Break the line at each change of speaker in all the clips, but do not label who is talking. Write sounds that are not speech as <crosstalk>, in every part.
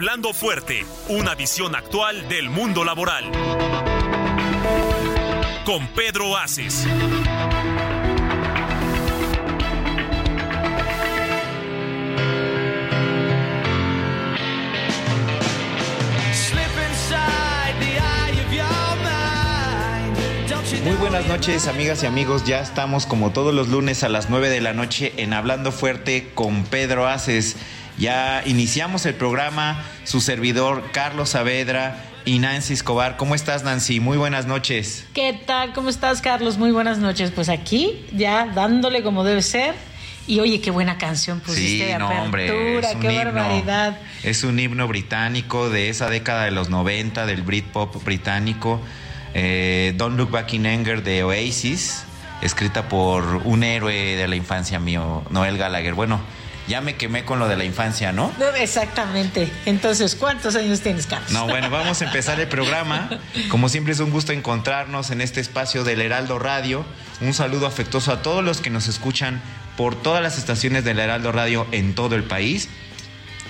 Hablando fuerte, una visión actual del mundo laboral. Con Pedro Aces.
Muy buenas noches, amigas y amigos. Ya estamos como todos los lunes a las 9 de la noche en Hablando Fuerte con Pedro Aces. Ya iniciamos el programa, su servidor Carlos Saavedra y Nancy Escobar. ¿Cómo estás, Nancy? Muy buenas noches.
¿Qué tal? ¿Cómo estás, Carlos? Muy buenas noches. Pues aquí, ya dándole como debe ser. Y oye, qué buena canción pusiste de apertura,
hombre, es un
qué
himno,
barbaridad.
Es un himno británico de esa década de los 90, del Britpop británico. Eh, Don't Look Back in Anger de Oasis, escrita por un héroe de la infancia mío, Noel Gallagher. Bueno, ya me quemé con lo de la infancia, ¿no?
No, Exactamente. Entonces, ¿cuántos años tienes, Carlos?
No, bueno, vamos a empezar el programa. Como siempre es un gusto encontrarnos en este espacio del Heraldo Radio. Un saludo afectuoso a todos los que nos escuchan por todas las estaciones del Heraldo Radio en todo el país.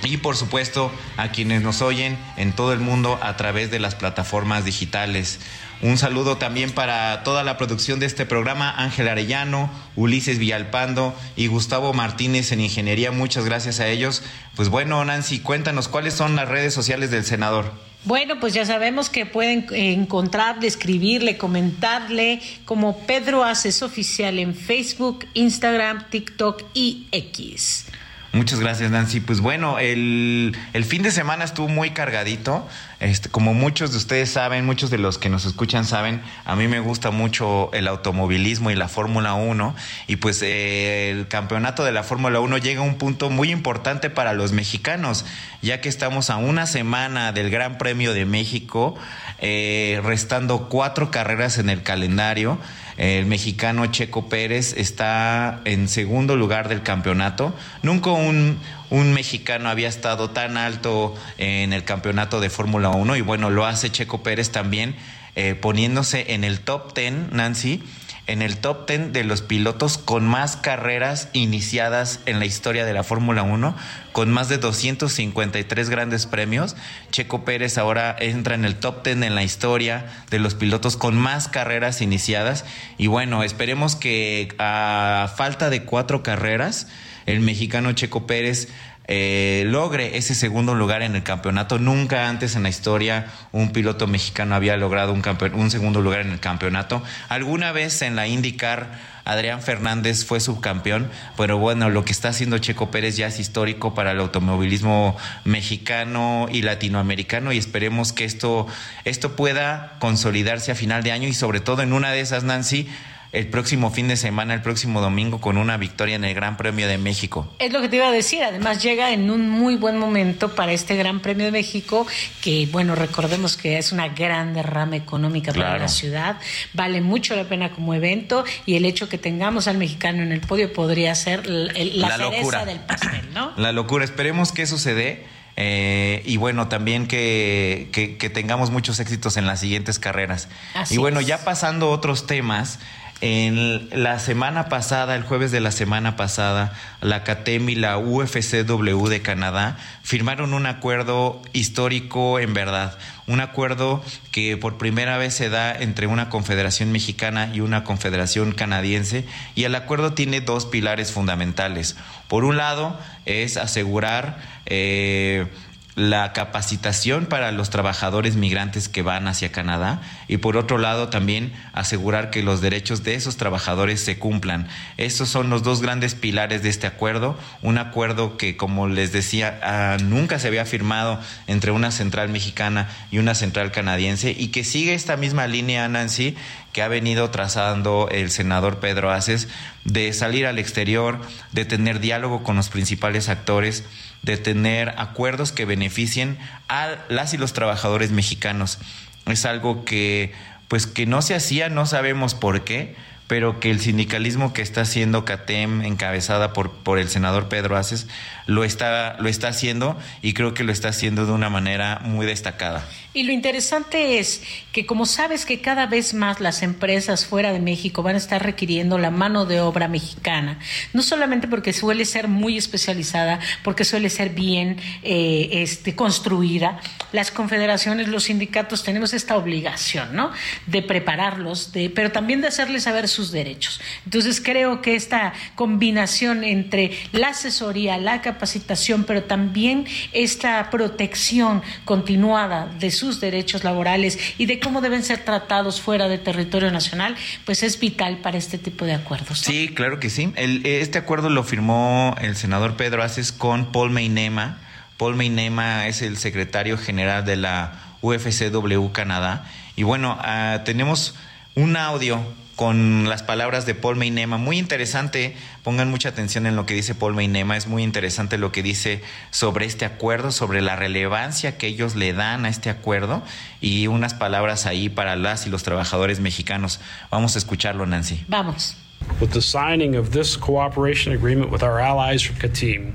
Y por supuesto a quienes nos oyen en todo el mundo a través de las plataformas digitales. Un saludo también para toda la producción de este programa, Ángel Arellano, Ulises Villalpando y Gustavo Martínez en Ingeniería. Muchas gracias a ellos. Pues bueno, Nancy, cuéntanos cuáles son las redes sociales del senador.
Bueno, pues ya sabemos que pueden encontrarle, escribirle, comentarle como Pedro Aces Oficial en Facebook, Instagram, TikTok y X.
Muchas gracias, Nancy. Pues bueno, el, el, fin de semana estuvo muy cargadito. Este, como muchos de ustedes saben, muchos de los que nos escuchan saben, a mí me gusta mucho el automovilismo y la Fórmula 1. Y pues eh, el campeonato de la Fórmula 1 llega a un punto muy importante para los mexicanos, ya que estamos a una semana del Gran Premio de México, eh, restando cuatro carreras en el calendario. El mexicano Checo Pérez está en segundo lugar del campeonato. Nunca un, un mexicano había estado tan alto en el campeonato de Fórmula 1 y bueno, lo hace Checo Pérez también eh, poniéndose en el top 10, Nancy, en el top 10 de los pilotos con más carreras iniciadas en la historia de la Fórmula 1, con más de 253 grandes premios. Checo Pérez ahora entra en el top 10 en la historia de los pilotos con más carreras iniciadas. Y bueno, esperemos que a falta de cuatro carreras, el mexicano Checo Pérez eh, logre ese segundo lugar en el campeonato. Nunca antes en la historia un piloto mexicano había logrado un, un segundo lugar en el campeonato. Alguna vez en la IndyCar Adrián Fernández fue subcampeón, pero bueno, lo que está haciendo Checo Pérez ya es histórico para el automovilismo mexicano y latinoamericano y esperemos que esto, esto pueda consolidarse a final de año y sobre todo en una de esas, Nancy, el próximo fin de semana, el próximo domingo, con una victoria en el Gran Premio de México.
Es lo que te iba a decir, además llega en un muy buen momento para este Gran Premio de México, que bueno, recordemos que es una gran derrama económica para la ciudad, vale mucho la pena como evento y el hecho que tengamos al mexicano en el podio podría ser el- la,
La
cereza
locura.
del pastel, ¿no? <clears throat>
La locura, esperemos que sucede. eh, y bueno, también que, que- que tengamos muchos éxitos en las siguientes carreras.
Así
y bueno,
es.
ya pasando a otros temas, en la semana pasada, el jueves de la semana pasada, la CATEM y la UFCW de Canadá firmaron un acuerdo histórico en verdad. Un acuerdo que por primera vez se da entre una confederación mexicana y una confederación canadiense. Y el acuerdo tiene dos pilares fundamentales. Por un lado, es asegurar eh, la capacitación para los trabajadores migrantes que van hacia Canadá y por otro lado también asegurar que los derechos de esos trabajadores se cumplan. Estos son los dos grandes pilares de este acuerdo, un acuerdo que como les decía ah, nunca se había firmado entre una central mexicana y una central canadiense y que sigue esta misma línea Nancy que ha venido trazando el senador Pedro Aces de salir al exterior, de tener diálogo con los principales actores, de tener acuerdos que beneficien a las y los trabajadores mexicanos. Es algo que pues que no se hacía, no sabemos por qué, pero que el sindicalismo que está haciendo CATEM, encabezada por, por el senador Pedro Aces, lo está, lo está haciendo y creo que lo está haciendo de una manera muy destacada.
Y lo interesante es que como sabes que cada vez más las empresas fuera de México van a estar requiriendo la mano de obra mexicana, no solamente porque suele ser muy especializada, porque suele ser bien eh, este, construida, las confederaciones, los sindicatos tenemos esta obligación, ¿no? De prepararlos, de, pero también de hacerles saber sus derechos. Entonces creo que esta combinación entre la asesoría, la capacitación, pero también esta protección continuada de sus derechos laborales y de cómo deben ser tratados fuera de territorio nacional, pues es vital para este tipo de acuerdos.
Sí, claro que sí. este acuerdo lo firmó el senador Pedro Aces con Paul Meinema. Paul Meinema es el secretario general de la UFCW Canadá. Y bueno, ah, tenemos un audio con las palabras de Paul Meinema. Muy interesante, pongan mucha atención en lo que dice Paul Meinema, es muy interesante lo que dice sobre este acuerdo, sobre la relevancia que ellos le dan a este acuerdo y unas palabras ahí para las y los trabajadores mexicanos. Vamos a escucharlo, Nancy.
Vamos.
With the signing of this cooperation agreement with our allies from Katim,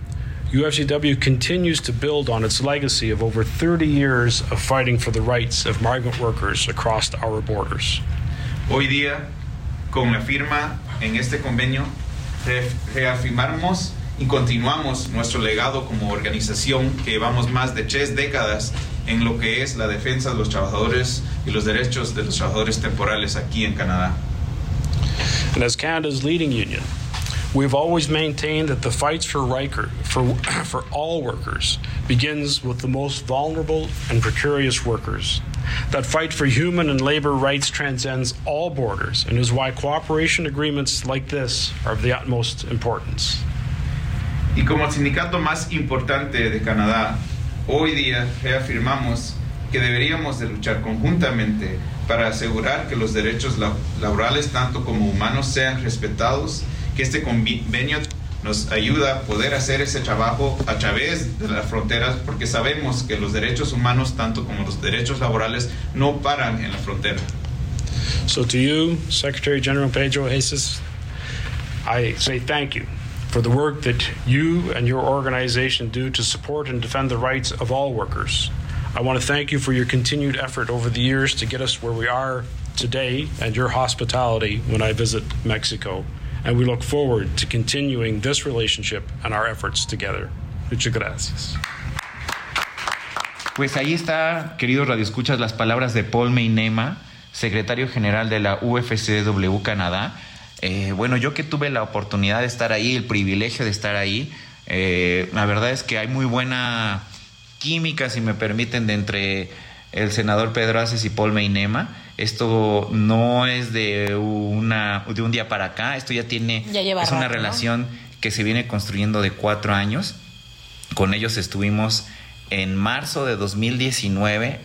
UFCW continues to build on its legacy of over 30 years of fighting for the rights of migrant workers across our borders.
Hoy día con la firma en este convenio, reafirmamos y continuamos nuestro legado como organización que llevamos más de tres décadas en lo que es la defensa de los trabajadores y los derechos de los trabajadores temporales aquí en Canadá.
And as Canada's leading union, we've always maintained that the fights for, Riker, for, <clears throat> for all workers begins with the most vulnerable and precarious workers. That fight for human and labor rights transcends all borders and is why cooperation agreements like this are of the utmost importance.
Y como el sindicato más importante de Canadá, hoy día reafirmamos que deberíamos de luchar conjuntamente para asegurar que los derechos laborales tanto como humanos sean respetados, que este convenio nos ayuda a poder hacer ese trabajo a través de las fronteras porque sabemos que los derechos humanos, tanto como los derechos laborales, no paran en la frontera.
So to you, Secretary General Pedro Jesus, I say thank you for the work that you and your organization do to support and defend the rights of all workers. I want to thank you for your continued effort over the years to get us where we are today and your hospitality when I visit Mexico and we look forward to continuing this relationship and our efforts together. Muchas gracias.
Pues ahí está, queridos radioescuchas, las palabras de Paul Meinema, secretario general de la UFCW Canadá. Eh, bueno, yo que tuve la oportunidad de estar ahí, el privilegio de estar ahí, eh, la verdad es que hay muy buena química, si me permiten, de entre el senador Pedro Aces y Paul Meinema. Esto no es de una de un día para acá, esto ya tiene es una relación que se viene construyendo de cuatro años. Con ellos estuvimos en marzo de 2019,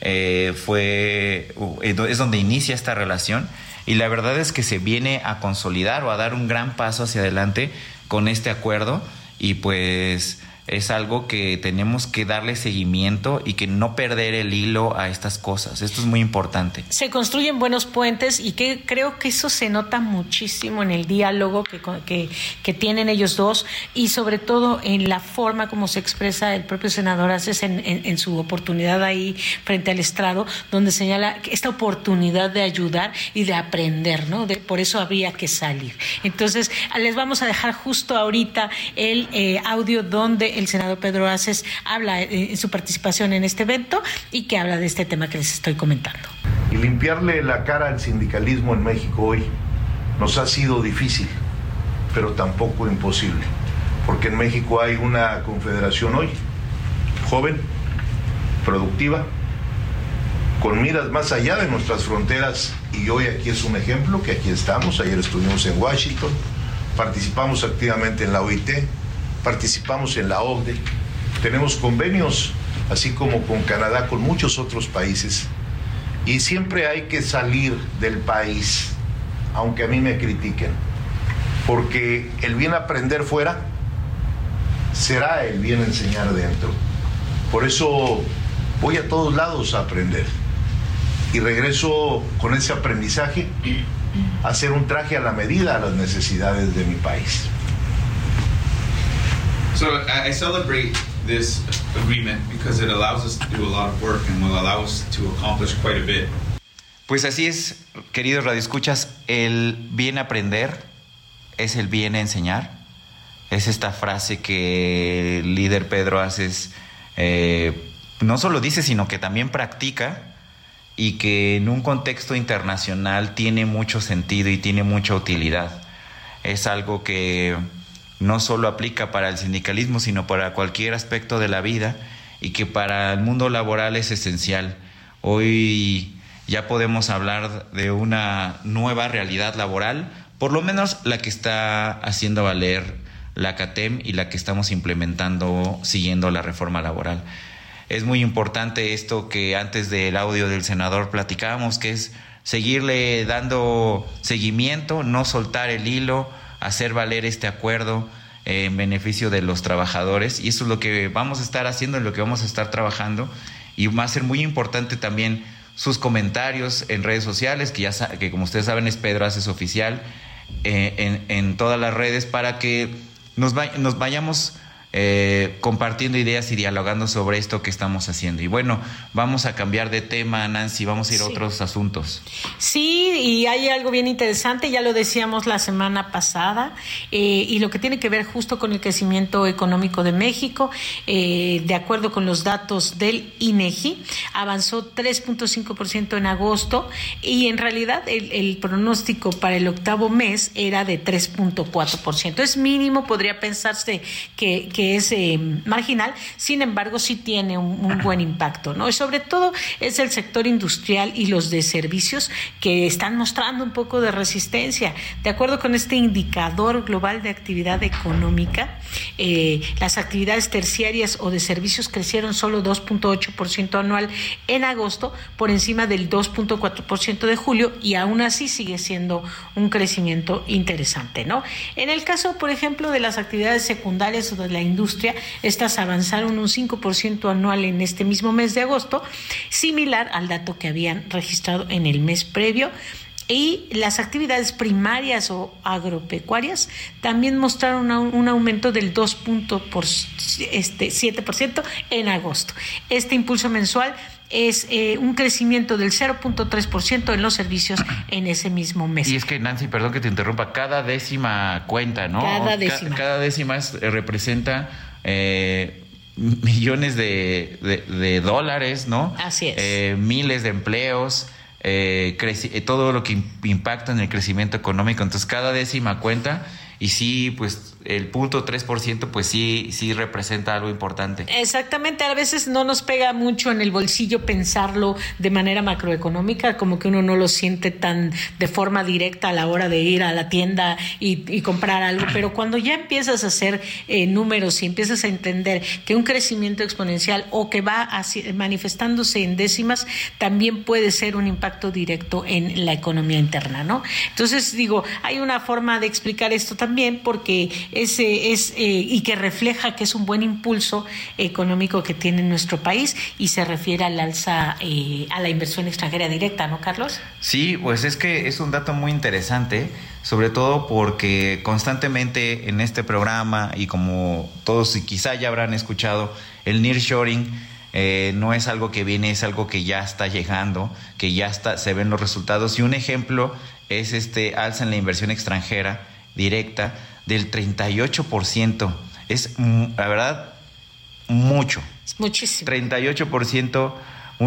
eh, fue es donde inicia esta relación y la verdad es que se viene a consolidar o a dar un gran paso hacia adelante con este acuerdo y pues es algo que tenemos que darle seguimiento y que no perder el hilo a estas cosas. Esto es muy importante.
Se construyen buenos puentes y que creo que eso se nota muchísimo en el diálogo que, que, tienen ellos dos y sobre todo en la forma como se expresa el propio senador Aces en, su oportunidad ahí frente al estrado, donde señala esta oportunidad de ayudar y de aprender, ¿no? Por eso había que salir. Entonces, les vamos a dejar justo ahorita el eh, audio donde el senador Pedro Aces habla en su participación en este evento y que habla de este tema que les estoy comentando.
Y limpiarle la cara al sindicalismo en México hoy nos ha sido difícil, pero tampoco imposible, porque en México hay una confederación hoy, joven, productiva, con miras más allá de nuestras fronteras, y hoy aquí es un ejemplo, que aquí estamos, ayer estuvimos en Washington, participamos activamente en la OIT, participamos en la OCDE, tenemos convenios, así como con Canadá, con muchos otros países, Y siempre hay que salir del país, aunque a mí me critiquen, porque el bien aprender fuera será el bien enseñar dentro. Por eso voy a todos lados a aprender y regreso con ese aprendizaje a hacer un traje a la medida a las necesidades de mi país.
So I I celebrate this agreement because it allows us to do a lot of work and will allow us to accomplish quite a bit.
Pues así es, queridos radioescuchas, el bien aprender es el bien enseñar. Es esta frase que el líder Pedro Haces eh, no solo dice, sino que también practica y que en un contexto internacional tiene mucho sentido y tiene mucha utilidad. Es algo que no solo aplica para el sindicalismo, sino para cualquier aspecto de la vida y que para el mundo laboral es esencial. Hoy ya podemos hablar de una nueva realidad laboral, por lo menos la que está haciendo valer la CATEM y la que estamos implementando siguiendo la reforma laboral. Es muy importante esto que antes del audio del senador platicábamos, que es seguirle dando seguimiento, no soltar el hilo, hacer valer este acuerdo en beneficio de los trabajadores. Y eso es lo que vamos a estar haciendo, en lo que vamos a estar trabajando. Y va a ser muy importante también sus comentarios en redes sociales, que ya que como ustedes saben es Pedro Haces Oficial, eh, en, todas las redes para que nos, nos vayamos eh, compartiendo ideas y dialogando sobre esto que estamos haciendo. Y bueno, vamos a cambiar de tema, Nancy, vamos a ir sí. a otros asuntos.
Sí, y hay algo bien interesante, ya lo decíamos la semana pasada, eh, y lo que tiene que ver justo con el crecimiento económico de México, eh, de acuerdo con los datos del INEGI, avanzó 3.5% en agosto y en realidad el, el pronóstico para el octavo mes era de 3.4%. Es mínimo, podría pensarse que, que es eh, marginal, sin embargo sí tiene un, un, buen impacto, ¿no? Y sobre todo es el sector industrial y los de servicios que están mostrando un poco de resistencia. De acuerdo con este indicador global de actividad económica, eh, las actividades terciarias o de servicios crecieron solo 2.8% anual en agosto, por encima del 2.4% de julio, y aún así sigue siendo un crecimiento interesante, ¿no? En el caso, por ejemplo, de las actividades secundarias o de la industria, estas avanzaron un 5% anual en este mismo mes de agosto, similar al dato que habían registrado en el mes previo. Y las actividades primarias o agropecuarias también mostraron un aumento del 2.7% este, en agosto. Este impulso mensual es eh, un crecimiento del 0.3% en los servicios <clears throat> en ese mismo mes.
Y es que, Nancy, perdón que te interrumpa, cada décima cuenta, ¿no?
Cada décima.
Ca cada décima es, eh, representa eh, <laughs> millones de, de, de, dólares, ¿no?
Así es.
Eh, miles de empleos. Eh, todo lo que impacta en el crecimiento económico. Entonces, cada décima cuenta y sí, pues el punto 3%, pues sí, sí representa algo importante.
Exactamente, a veces no nos pega mucho en el bolsillo pensarlo de manera macroeconómica, como que uno no lo siente tan de forma directa a la hora de ir a la tienda y, y comprar algo, <clears throat> pero cuando ya empiezas a hacer eh, números y empiezas a entender que un crecimiento exponencial o que va manifestándose en décimas, también puede ser un impacto directo en la economía interna, ¿no? Entonces, digo, hay una forma de explicar esto también porque ese es eh, y que refleja que es un buen impulso económico que tiene nuestro país y se refiere al alza eh, a la inversión extranjera directa, ¿no, Carlos?
Sí, pues es que es un dato muy interesante, sobre todo porque constantemente en este programa y como todos quizá ya habrán escuchado, el nearshoring eh, no es algo que viene, es algo que ya está llegando, que ya está, se ven los resultados y un ejemplo es este alza en la inversión extranjera directa del 38%. Es, la verdad, mucho.
Es muchísimo.
38%,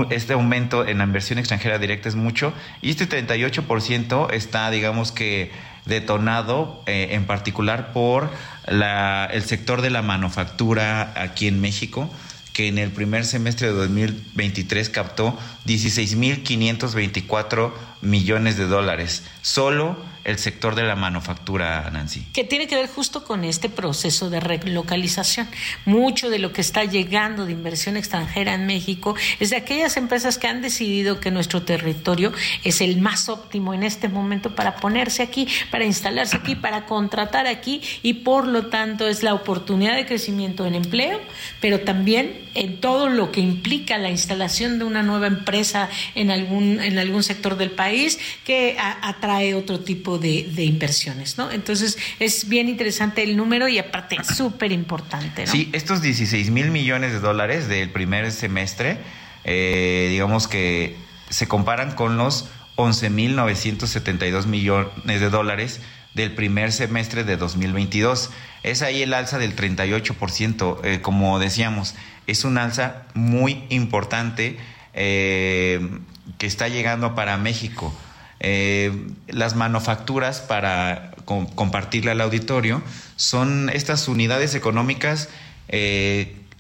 este aumento en la inversión extranjera directa es mucho. Y este 38% está, digamos que, detonado eh, en particular por la, el sector de la manufactura aquí en México que en el primer semestre de 2023 captó 16.524 millones de dólares, solo el sector de la manufactura, Nancy.
Que tiene que ver justo con este proceso de relocalización. Mucho de lo que está llegando de inversión extranjera en México es de aquellas empresas que han decidido que nuestro territorio es el más óptimo en este momento para ponerse aquí, para instalarse aquí, para contratar aquí y por lo tanto es la oportunidad de crecimiento en empleo, pero también en todo lo que implica la instalación de una nueva empresa en algún, en algún sector del país que atrae otro tipo de, inversiones, ¿no? Entonces es bien interesante el número y aparte súper importante.
Sí, estos 16 mil millones de dólares del primer semestre, eh, digamos que se comparan con los 11 mil 972 millones de dólares del primer semestre de 2022. Es ahí el alza del 38%, eh, como decíamos, es un alza muy importante eh, que está llegando para México. Eh, las manufacturas, para compartirle al auditorio, son estas unidades económicas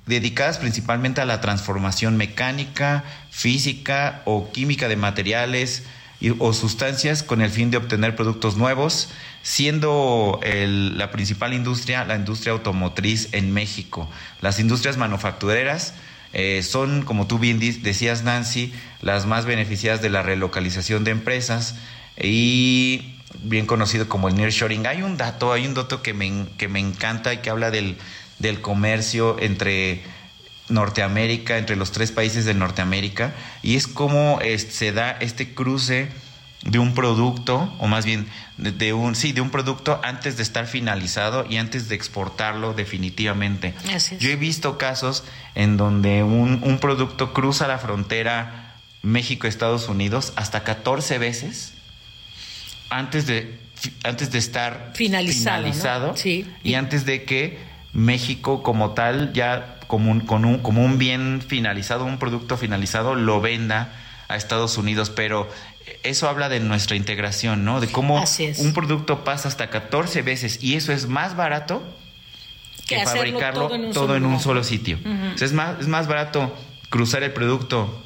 dedicadas principalmente a la transformación mecánica, física o química de materiales, o sustancias con el fin de obtener productos nuevos, siendo la principal industria la industria automotriz en México. Las industrias manufactureras eh, son, como tú bien decías, Nancy, las más beneficiadas de la relocalización de empresas y bien conocido como el nearshoring. Hay un dato, hay un dato que me, que me encanta y que habla del, del comercio entre Norteamérica, entre los tres países de Norteamérica, y es como se da este cruce de un producto, o más bien de, un, sí, de un producto antes de estar finalizado y antes de exportarlo definitivamente. Yo he visto casos en donde un, un producto cruza la frontera México-Estados Unidos hasta 14 veces antes de, antes de estar finalizado, y antes de que México como tal ya como un, con un, como un bien finalizado, un producto finalizado, lo venda a Estados Unidos, pero eso habla de nuestra integración, ¿no? De cómo un producto pasa hasta 14 veces y eso es más barato que, fabricarlo todo en un, solo, sitio. es, más, es más barato cruzar el producto,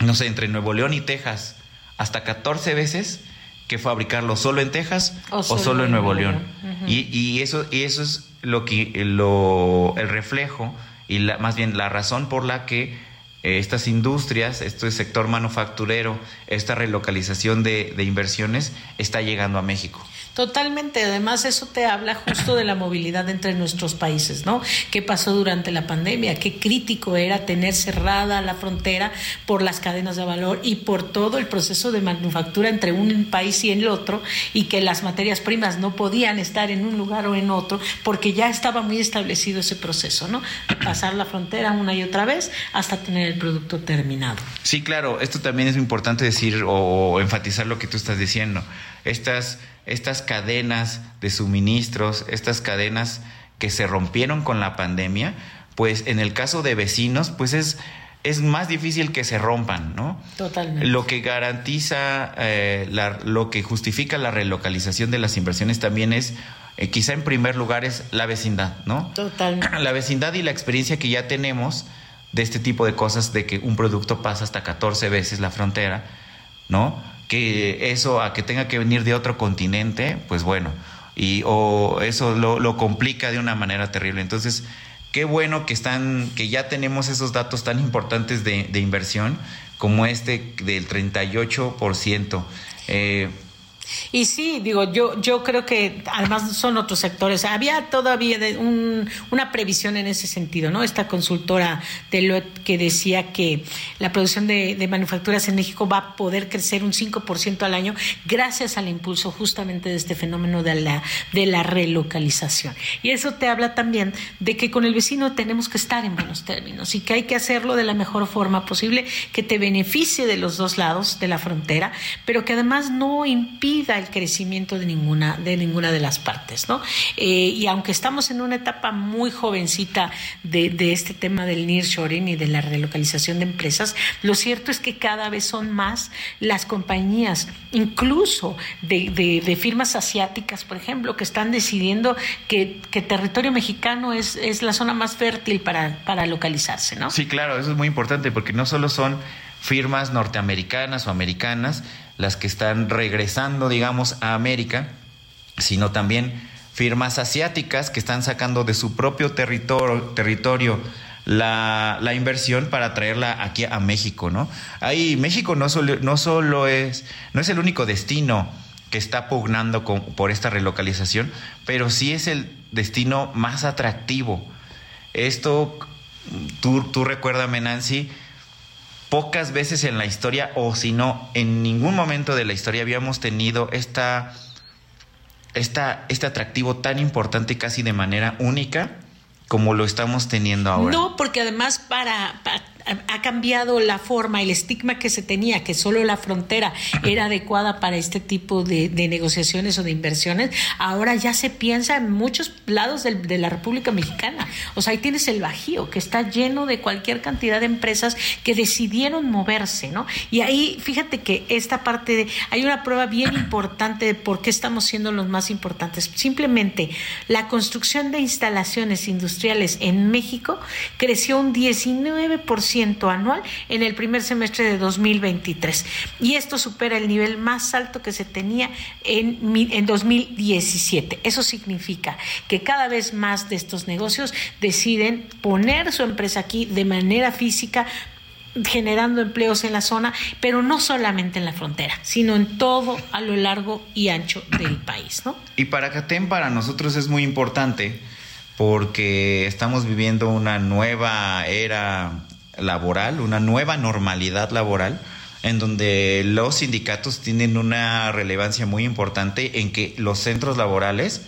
no sé, entre Nuevo León y Texas hasta 14 veces que fabricarlo solo en Texas o solo, en Nuevo León. y, y, eso, y eso es lo que lo, el reflejo y la, más bien la razón por la que eh, estas industrias, este sector manufacturero, esta relocalización de, de inversiones está llegando a México.
Totalmente, además eso te habla justo de la movilidad entre nuestros países, ¿no? ¿Qué pasó durante la pandemia? Qué crítico era tener cerrada la frontera por las cadenas de valor y por todo el proceso de manufactura entre un país y el otro y que las materias primas no podían estar en un lugar o en otro porque ya estaba muy establecido ese proceso, ¿no? Pasar la frontera una y otra vez hasta tener el producto terminado.
Sí, claro, esto también es importante decir o enfatizar lo que tú estás diciendo. Estas estas cadenas de suministros, estas cadenas que se rompieron con la pandemia, pues en el caso de vecinos, pues es, es más difícil que se rompan, ¿no?
Totalmente.
Lo que garantiza, eh, lo que justifica la relocalización de las inversiones también es, eh, quizá en primer lugar, es la vecindad, ¿no?
Totalmente. <clears throat>
La vecindad y la experiencia que ya tenemos de este tipo de cosas, de que un producto pasa hasta 14 veces la frontera, ¿no? Que eso a que tenga que venir de otro continente, pues bueno, y o eso lo, complica de una manera terrible. Entonces, qué bueno que están, que ya tenemos esos datos tan importantes de, de inversión como este del 38%. Eh,
y sí, digo, yo, yo creo que además son otros sectores. Había todavía una previsión en ese sentido, ¿no? Esta consultora de lo que decía que la producción de, manufacturas en México va a poder crecer un 5% al año gracias al impulso justamente de este fenómeno de la, de la relocalización. Y eso te habla también de que con el vecino tenemos que estar en buenos términos y que hay que hacerlo de la mejor forma posible, que te beneficie de los dos lados de la frontera, pero que además no impide el crecimiento de ninguna de ninguna de las partes, ¿no? Eh, y aunque estamos en una etapa muy jovencita de, este tema del nearshoring y de la relocalización de empresas, lo cierto es que cada vez son más las compañías, incluso de, firmas asiáticas, por ejemplo, que están decidiendo que, que territorio mexicano es, es la zona más fértil para, para localizarse, ¿no?
Sí, claro, eso es muy importante porque no solo son firmas norteamericanas o americanas, las que están regresando, digamos, a América, sino también firmas asiáticas que están sacando de su propio territorio, territorio la, la, inversión para traerla aquí a México, ¿no? Ahí México no solo, no solo es, no es el único destino que está pugnando por esta relocalización, pero sí es el destino más atractivo. Esto, tú, tú recuérdame, Nancy, pocas veces en la historia, o si no, en ningún momento de la historia habíamos tenido esta, esta, este atractivo tan importante casi de manera única como lo estamos teniendo ahora.
No, porque además para, para ha cambiado la forma, el estigma que se tenía, que solo la frontera era adecuada para este tipo de, negociaciones o de inversiones, ahora ya se piensa en muchos lados de la República Mexicana. O sea, ahí tienes el Bajío, que está lleno de cualquier cantidad de empresas que decidieron moverse, ¿no? Y ahí, fíjate que esta parte, de, hay una prueba bien importante de por qué estamos siendo los más importantes. Simplemente la construcción de instalaciones industriales en México creció un 19% anual en el primer semestre de 2023. Y esto supera el nivel más alto que se tenía en, en 2017. Eso significa que cada vez más de estos negocios deciden poner su empresa aquí de manera física generando empleos en la zona, pero no solamente en la frontera, sino en todo a lo largo y ancho del país, ¿no?
Y para CATEM para nosotros es muy importante porque estamos viviendo una nueva era laboral, una nueva normalidad laboral, en donde los sindicatos tienen una relevancia muy importante en que los centros laborales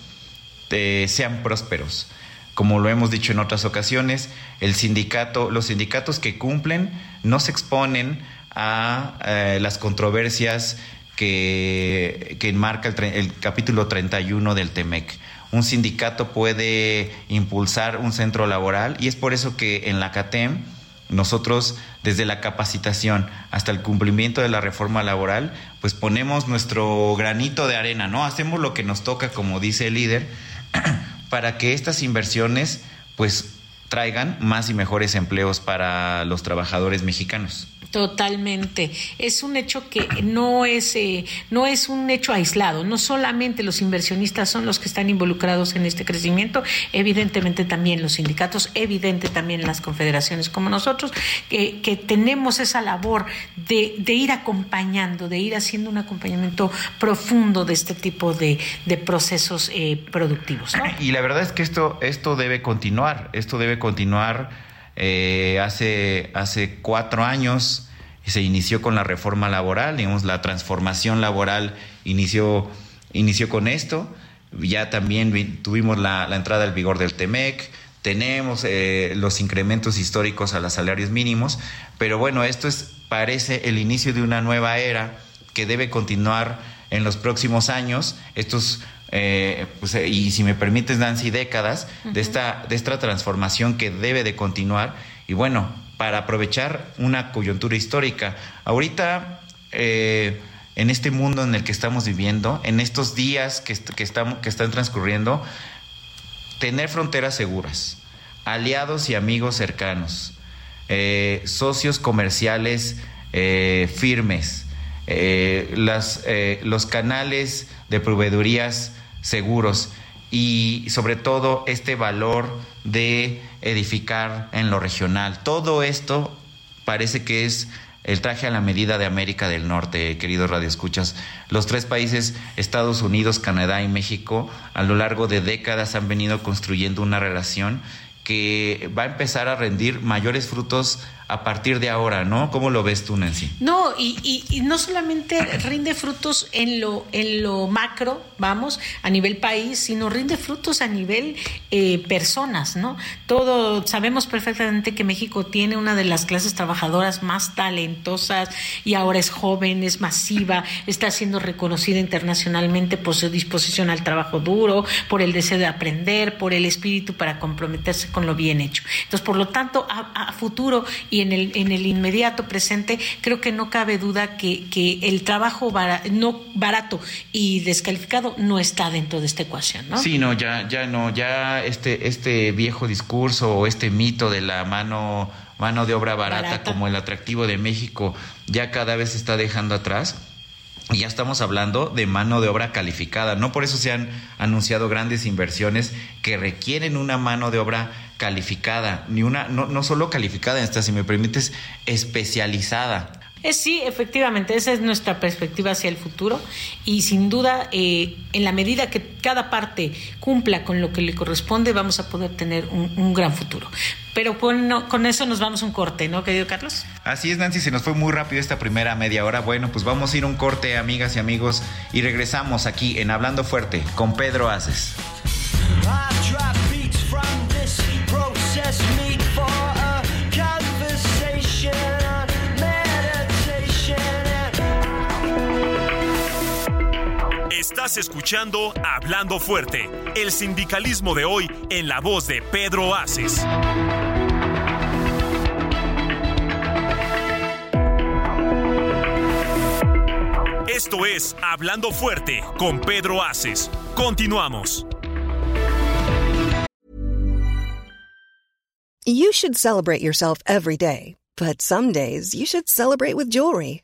eh, sean prósperos. Como lo hemos dicho en otras ocasiones, el sindicato, los sindicatos que cumplen no se exponen a eh, las controversias que, que enmarca el, el, capítulo 31 del TEMEC. Un sindicato puede impulsar un centro laboral y es por eso que en la CATEM nosotros, desde la capacitación hasta el cumplimiento de la reforma laboral, pues ponemos nuestro granito de arena, ¿no? Hacemos lo que nos toca, como dice el líder, <clears throat> para que estas inversiones, pues, traigan más y mejores empleos para los trabajadores mexicanos.
Totalmente. Es un hecho que no es, eh, no es un hecho aislado. No solamente los inversionistas son los que están involucrados en este crecimiento, evidentemente también los sindicatos, evidente también las confederaciones como nosotros, que, que tenemos esa labor de, de, ir acompañando, de ir haciendo un acompañamiento profundo de este tipo de, de procesos eh, productivos.
Y la verdad es que esto, esto debe continuar, esto debe continuar. Eh, hace, hace cuatro años se inició con la reforma laboral, digamos, la transformación laboral inició, inició con esto, ya también tuvimos la, entrada al vigor del TEMEC, tenemos eh, los incrementos históricos a los salarios mínimos, pero bueno, esto es, parece el inicio de una nueva era que debe continuar en los próximos años, estos eh, pues, y si me permites, Nancy, décadas de, esta, de esta transformación que debe de continuar. Y bueno, para aprovechar una coyuntura histórica. Ahorita, eh, en este mundo en el que estamos viviendo, en estos días que, estamos, que están transcurriendo, tener fronteras seguras, aliados y amigos cercanos, eh, socios comerciales eh, firmes, las, los canales de proveedurías seguros y sobre todo este valor de edificar en lo regional. Todo esto parece que es el traje a la medida de América del Norte, queridos radioescuchas. Los tres países, Estados Unidos, Canadá y México, a lo largo de décadas han venido construyendo una relación que va a empezar a rendir mayores frutos a partir de ahora, ¿no? ¿Cómo lo ves tú, Nancy?
No, y, y, no solamente rinde frutos en lo, en lo macro, vamos, a nivel país, sino rinde frutos a nivel eh, personas, ¿no? Todo, sabemos perfectamente que México tiene una de las clases trabajadoras más talentosas y ahora es joven, es masiva, está siendo reconocida internacionalmente por su disposición al trabajo duro, por el deseo de aprender, por el espíritu para comprometerse con lo bien hecho. Entonces, por lo tanto, a, futuro y en el, en el inmediato presente, creo que no cabe duda que, que el trabajo barato, no barato y descalificado no está dentro de esta ecuación, ¿no?
Sí, no, ya, ya no, ya este, este viejo discurso o este mito de la mano, mano de obra barata, como el atractivo de México ya cada vez se está dejando atrás. Y ya estamos hablando de mano de obra calificada. No por eso se han anunciado grandes inversiones que requieren una mano de obra calificada, ni una, no, no solo calificada, esta, si me permites, especializada.
Es sí, efectivamente, esa es nuestra perspectiva hacia el futuro y sin duda, eh, en la medida que cada parte cumpla con lo que le corresponde, vamos a poder tener un, gran futuro. Pero con, con eso nos vamos a un corte, ¿no, querido Carlos?
Así es, Nancy, se nos fue muy rápido esta primera media hora. Bueno, pues vamos a ir a un corte, amigas y amigos, y regresamos aquí en Hablando Fuerte con Pedro Aces.
Estás escuchando Hablando Fuerte, el sindicalismo de hoy en la voz de Pedro Aces. Esto es Hablando Fuerte con Pedro Aces. Continuamos.
You should celebrate yourself every day, but some days you should celebrate with jewelry.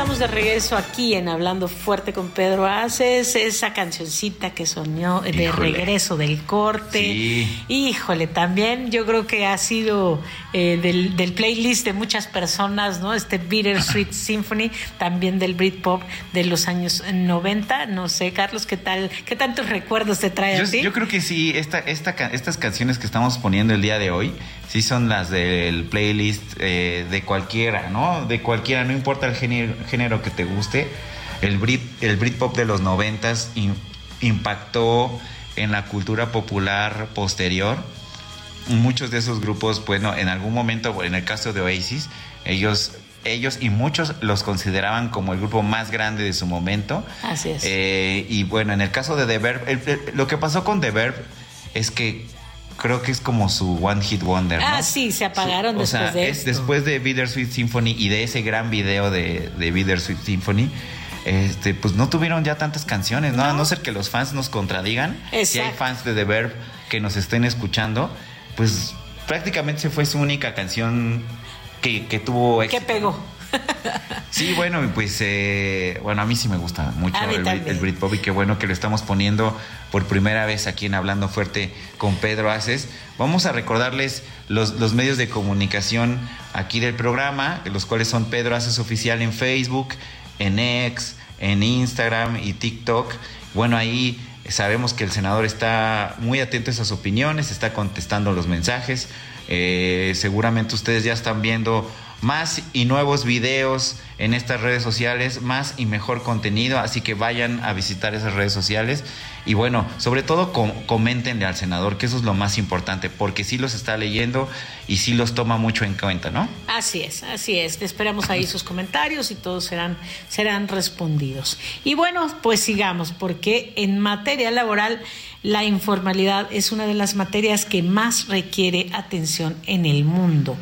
estamos de regreso aquí en Hablando Fuerte con Pedro Aces, esa cancioncita que soñó de regreso del corte. Híjole, también yo creo que ha sido eh, del, playlist de muchas personas, ¿no? Este Bittersweet Symphony, también del Britpop de los años 90. No sé, Carlos, ¿qué tal? ¿Qué tantos recuerdos te trae
yo,
a ti?
Yo creo que sí, esta, esta, estas canciones que estamos poniendo el día de hoy sí son las del playlist eh, de cualquiera, ¿no? De cualquiera, no importa el género, género que te guste. El Brit, el Britpop de los noventas impactó en la cultura popular posterior. Muchos de esos grupos, bueno, en algún momento, en el caso de Oasis, ellos ellos y muchos los consideraban como el grupo más grande de su momento.
Así es.
Eh, y bueno, en el caso de The Verb, lo que pasó con The Verb es que creo que es como su One Hit Wonder. ¿no?
Ah, sí, se apagaron después
o sea,
de
es Después de Bittersweet Symphony y de ese gran video de, de Bittersweet Symphony, este, pues no tuvieron ya tantas canciones, ¿no? A no ser que los fans nos contradigan. Si hay fans de The Verb que nos estén escuchando, pues prácticamente se fue su única canción que, que tuvo
éxito. ¿Qué pegó? <laughs>
Sí, bueno, pues eh, bueno, a mí sí me gusta mucho el, el, Britpop y qué bueno que lo estamos poniendo por primera vez aquí en Hablando Fuerte con Pedro Aces. Vamos a recordarles los, los medios de comunicación aquí del programa, los cuales son Pedro Aces Oficial en Facebook, en X, en Instagram y TikTok. Bueno, ahí sabemos que el senador está muy atento a esas opiniones, está contestando los mensajes. Eh, seguramente ustedes ya están viendo más y nuevos videos en estas redes sociales, más y mejor contenido, así que vayan a visitar esas redes sociales y bueno, sobre todo comentenle al senador, que eso es lo más importante, porque sí los está leyendo y sí los toma mucho en cuenta, ¿no?
Así es, así es. Esperamos ahí sus comentarios y todos serán, serán respondidos. Y bueno, pues sigamos, porque en materia laboral la informalidad es una de las materias que más requiere atención en el mundo.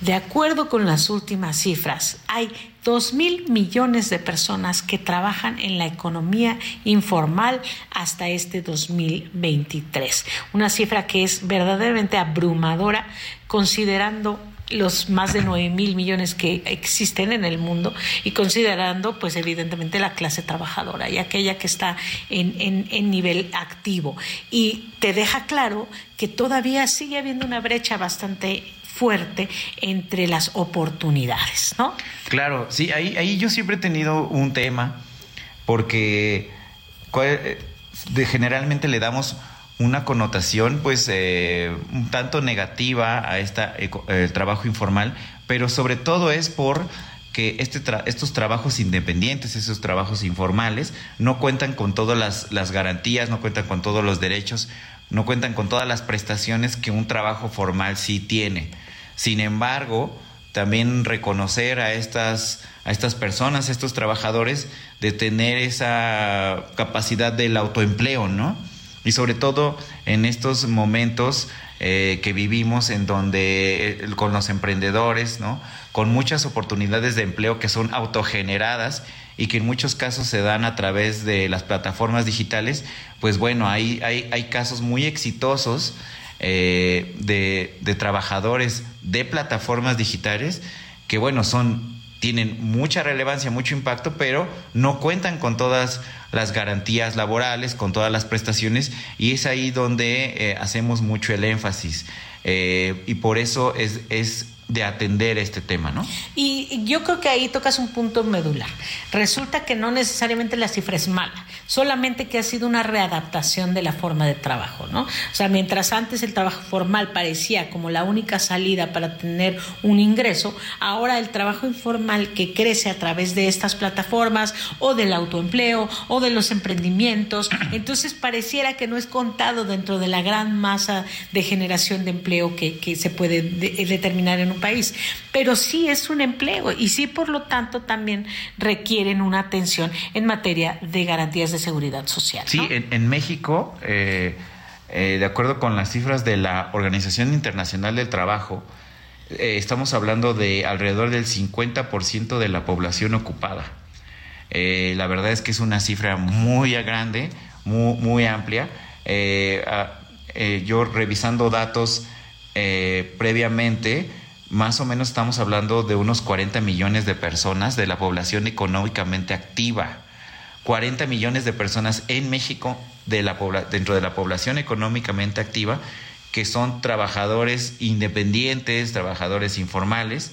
De acuerdo con las últimas cifras, hay dos mil millones de personas que trabajan en la economía informal hasta este 2023. Una cifra que es verdaderamente abrumadora considerando los más de 9 mil millones que existen en el mundo y considerando pues evidentemente la clase trabajadora y aquella que está en, en, en, nivel activo. Y te deja claro que todavía sigue habiendo una brecha bastante fuerte entre las oportunidades, ¿no?
Claro, sí, ahí, ahí yo siempre he tenido un tema porque eh, generalmente le damos una connotación pues eh, un tanto negativa a esta el trabajo informal, pero sobre todo es por que este estos trabajos independientes, esos trabajos informales, no cuentan con todas las, las, garantías, no cuentan con todos los derechos no cuentan con todas las prestaciones que un trabajo formal sí tiene. Sin embargo, también reconocer a estas, a estas personas, a estos trabajadores, de tener esa capacidad del autoempleo, ¿no? Y sobre todo en estos momentos eh, que vivimos en donde eh, con los emprendedores, ¿no? Con muchas oportunidades de empleo que son autogeneradas y que en muchos casos se dan a través de las plataformas digitales, pues bueno, hay, hay, hay casos muy exitosos eh, de, de, trabajadores de plataformas digitales que, bueno, son, tienen mucha relevancia, mucho impacto, pero no cuentan con todas las garantías laborales, con todas las prestaciones, y es ahí donde eh, hacemos mucho el énfasis. Eh, y por eso es, es de atender este tema, ¿no?
Y yo creo que ahí tocas un punto medular. Resulta que no necesariamente la cifra es mala, solamente que ha sido una readaptación de la forma de trabajo, ¿no? O sea, mientras antes el trabajo formal parecía como la única salida para tener un ingreso, ahora el trabajo informal que crece a través de estas plataformas o del autoempleo o de los emprendimientos, <clears throat> entonces pareciera que no es contado dentro de la gran masa de generación de empleo que, que se puede determinar en un país, pero sí es un empleo y sí, por lo tanto, también requieren una atención en materia de garantías de seguridad social.
Sí, en, México, eh, eh, de acuerdo con las cifras de la Organización Internacional del Trabajo, eh, estamos hablando de alrededor del 50% de la población ocupada. la verdad es que es una cifra muy grande, muy, muy amplia. yo revisando datos previamente, más o menos estamos hablando de unos 40 millones de personas de la población económicamente activa. 40 millones de personas en México de la dentro de la población económicamente activa que son trabajadores independientes, trabajadores informales,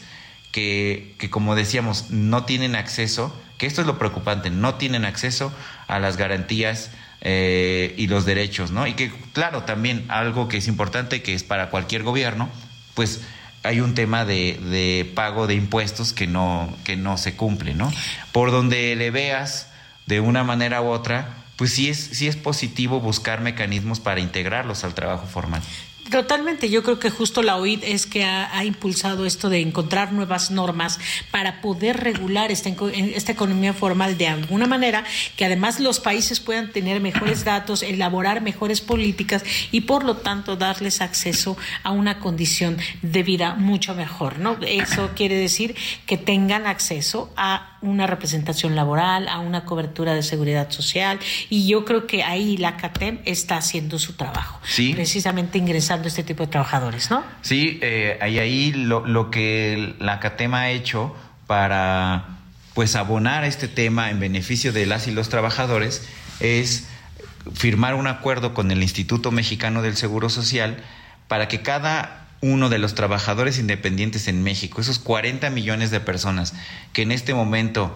que, que, como decíamos, no tienen acceso, que esto es lo preocupante, no tienen acceso a las garantías eh, y los derechos, ¿no? Y que, claro, también algo que es importante, que es para cualquier gobierno, pues hay un tema de, de, pago de impuestos que no, que no se cumple, ¿no? Por donde le veas de una manera u otra, pues sí es, sí es positivo buscar mecanismos para integrarlos al trabajo formal.
Totalmente, yo creo que justo la OIT es que ha, impulsado esto de encontrar nuevas normas para poder regular esta, esta economía formal de alguna manera, que además los países puedan tener mejores datos, elaborar mejores políticas y por lo tanto darles acceso a una condición de vida mucho mejor, ¿no? Eso quiere decir que tengan acceso a una representación laboral, a una cobertura de seguridad social y yo creo que ahí la CATEM está haciendo su trabajo,
sí.
precisamente ingresando este tipo de trabajadores, ¿no?
Sí, eh, ahí, ahí lo, lo que la CATEM ha hecho para pues abonar este tema en beneficio de las y los trabajadores es firmar un acuerdo con el Instituto Mexicano del Seguro Social para que cada uno de los trabajadores independientes en México, esos 40 millones de personas que en este momento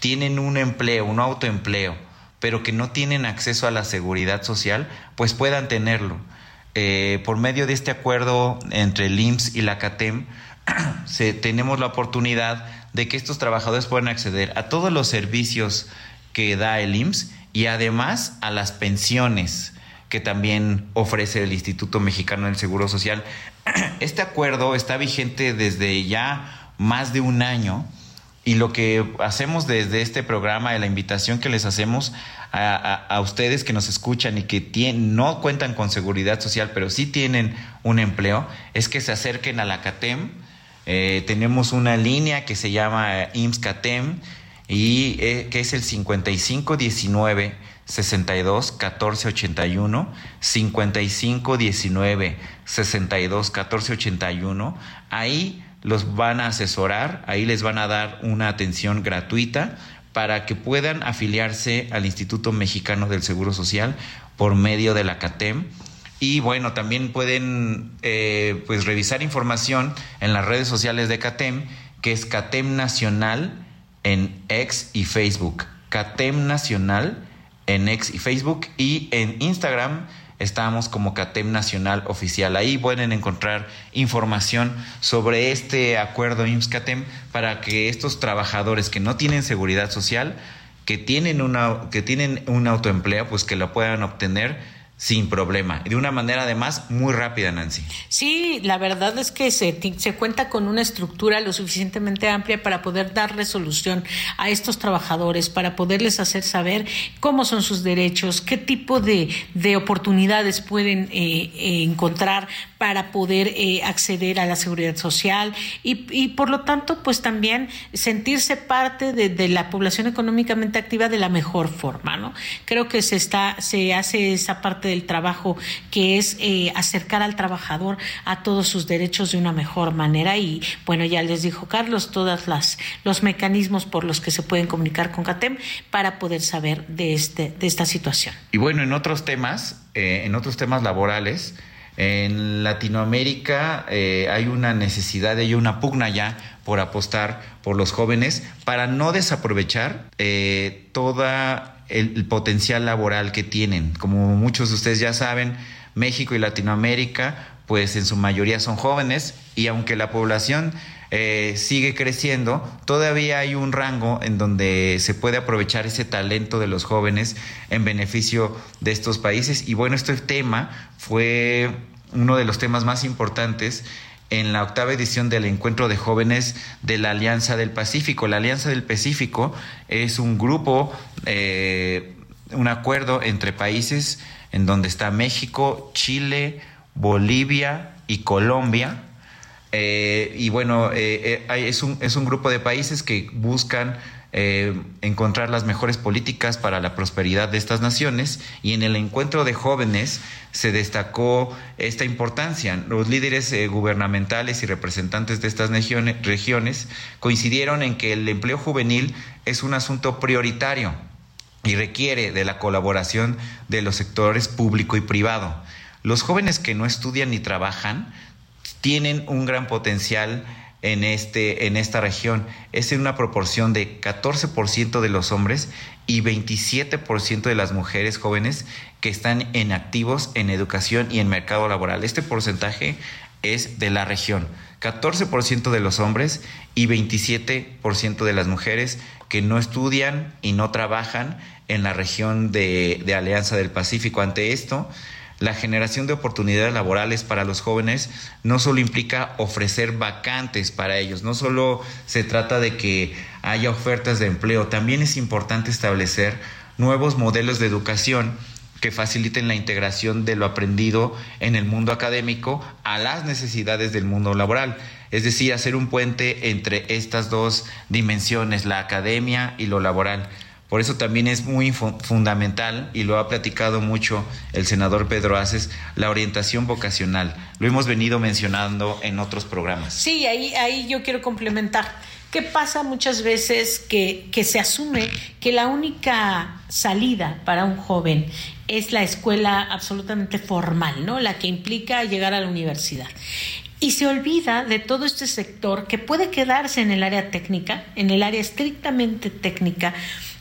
tienen un empleo, un autoempleo, pero que no tienen acceso a la seguridad social, pues puedan tenerlo. Eh, por medio de este acuerdo entre el IMSS y la CATEM, <clears throat> se, tenemos la oportunidad de que estos trabajadores puedan acceder a todos los servicios que da el IMSS y además a las pensiones que también ofrece el Instituto Mexicano del Seguro Social. <clears throat> Este acuerdo está vigente desde ya más de un año y lo que hacemos desde este programa, la invitación que les hacemos a, ustedes que nos escuchan y que no cuentan con seguridad social, pero sí tienen un empleo, es que se acerquen a la CATEM. Eh, tenemos una línea que se llama IMSS CATEM y eh, que es el 5519 62 14 81 55 19 62 14 81 ahí los van a asesorar ahí les van a dar una atención gratuita para que puedan afiliarse al Instituto Mexicano del Seguro Social por medio de la CATEM. Y bueno también pueden eh, pues revisar información en las redes sociales de CATEM que es CATEM Nacional en X y Facebook. CATEM Nacional en X y Facebook y en Instagram estamos como CATEM Nacional Oficial. Ahí pueden encontrar información sobre este acuerdo IMSS-CATEM para que estos trabajadores que no tienen seguridad social, que tienen, una, que tienen un autoempleo, pues que lo puedan obtener sin problema, de una manera además muy rápida, Nancy.
Sí, la verdad es que se, se, cuenta con una estructura lo suficientemente amplia para poder dar resolución a estos trabajadores, para poderles hacer saber cómo son sus derechos, qué tipo de, de oportunidades pueden eh, eh, encontrar para poder eh, acceder a la seguridad social y, y, por lo tanto, pues también sentirse parte de, de, la población económicamente activa de la mejor forma, ¿no? Creo que se está, se hace esa parte del trabajo que es eh, acercar al trabajador a todos sus derechos de una mejor manera y bueno, ya les dijo Carlos todas las los mecanismos por los que se pueden comunicar con CATEM para poder saber de este de esta situación.
Y bueno, en otros temas, eh, en otros temas laborales, en Latinoamérica eh, hay una necesidad, hay una pugna ya por apostar por los jóvenes para no desaprovechar toda el, potencial laboral que tienen. Como muchos de ustedes ya saben, México y Latinoamérica, pues en su mayoría son jóvenes y aunque la población eh, sigue creciendo, todavía hay un rango en donde se puede aprovechar ese talento de los jóvenes en beneficio de estos países. Y bueno, este tema fue uno de los temas más importantes en la octava edición del Encuentro de Jóvenes de la Alianza del Pacífico. La Alianza del Pacífico es un grupo, eh, un acuerdo entre países en donde está México, Chile, Bolivia y Colombia. Eh, y bueno, eh, eh, es, un, es un grupo de países que buscan eh, encontrar las mejores políticas para la prosperidad de estas naciones y en el encuentro de jóvenes se destacó esta importancia. Los líderes eh, gubernamentales y representantes de estas regiones, regiones coincidieron en que el empleo juvenil es un asunto prioritario y requiere de la colaboración de los sectores público y privado. Los jóvenes que no estudian ni trabajan tienen un gran potencial en, este, en esta región. Es en una proporción de 14% de los hombres y 27% de las mujeres jóvenes que están en activos en educación y en mercado laboral. Este porcentaje es de la región. 14% de los hombres y 27% de las mujeres que no estudian y no trabajan en la región de, de Alianza del Pacífico. Ante esto, la generación de oportunidades laborales para los jóvenes no solo implica ofrecer vacantes para ellos, no solo se trata de que haya ofertas de empleo, también es importante establecer nuevos modelos de educación que faciliten la integración de lo aprendido en el mundo académico a las necesidades del mundo laboral. Es decir, hacer un puente entre estas dos dimensiones, la academia y lo laboral. Por eso también es muy fundamental, y lo ha platicado mucho el senador Pedro Aces, la orientación vocacional. Lo hemos venido mencionando en otros programas.
Sí, ahí, ahí yo quiero complementar. ¿Qué pasa muchas veces que, que se asume que la única salida para un joven es la escuela absolutamente formal, ¿no? La que implica llegar a la universidad y se olvida de todo este sector que puede quedarse en el área técnica, en el área estrictamente técnica,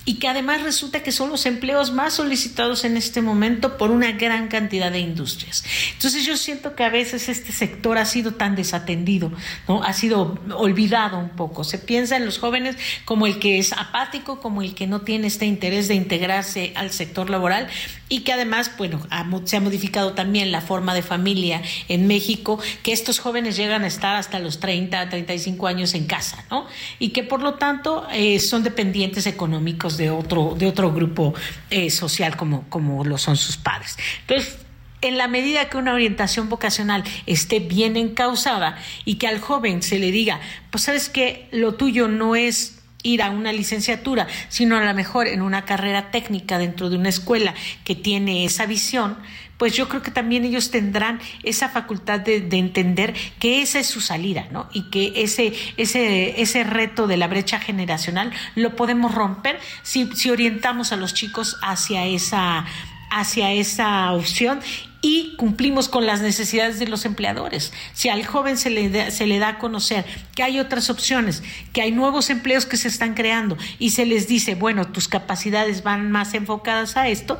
y que además resulta que son los empleos más solicitados en este momento por una gran cantidad de industrias. Entonces yo siento que a veces este sector ha sido tan desatendido, ¿no? Ha sido olvidado un poco. Se piensa en los jóvenes como el que es apático, como el que no tiene este interés de integrarse al sector laboral y que además, bueno, se ha modificado también la forma de familia en México, que estos jóvenes llegan a estar hasta los 30, 35 años en casa, ¿no? Y que por lo tanto eh, son dependientes económicos de otro, de otro grupo eh, social como, como lo son sus padres. Entonces, en la medida que una orientación vocacional esté bien encausada y que al joven se le diga, pues sabes que lo tuyo no es ir a una licenciatura, sino a lo mejor en una carrera técnica dentro de una escuela que tiene esa visión, pues yo creo que también ellos tendrán esa facultad de, de, entender que esa es su salida, ¿no? Y que ese, ese, ese reto de la brecha generacional lo podemos romper si, si orientamos a los chicos hacia esa, hacia esa opción y cumplimos con las necesidades de los empleadores. Si al joven se le, da, se le da a conocer que hay otras opciones, que hay nuevos empleos que se están creando y se les dice, bueno, tus capacidades van más enfocadas a esto,